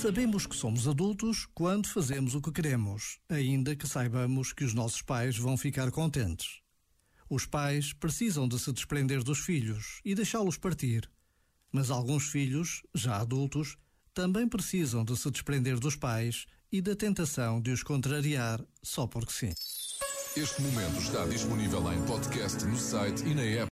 Sabemos que somos adultos quando fazemos o que queremos, ainda que saibamos que os nossos pais vão ficar contentes. Os pais precisam de se desprender dos filhos e deixá-los partir. Mas alguns filhos, já adultos, também precisam de se desprender dos pais e da tentação de os contrariar só porque sim. Este momento está disponível em podcast no site e na app.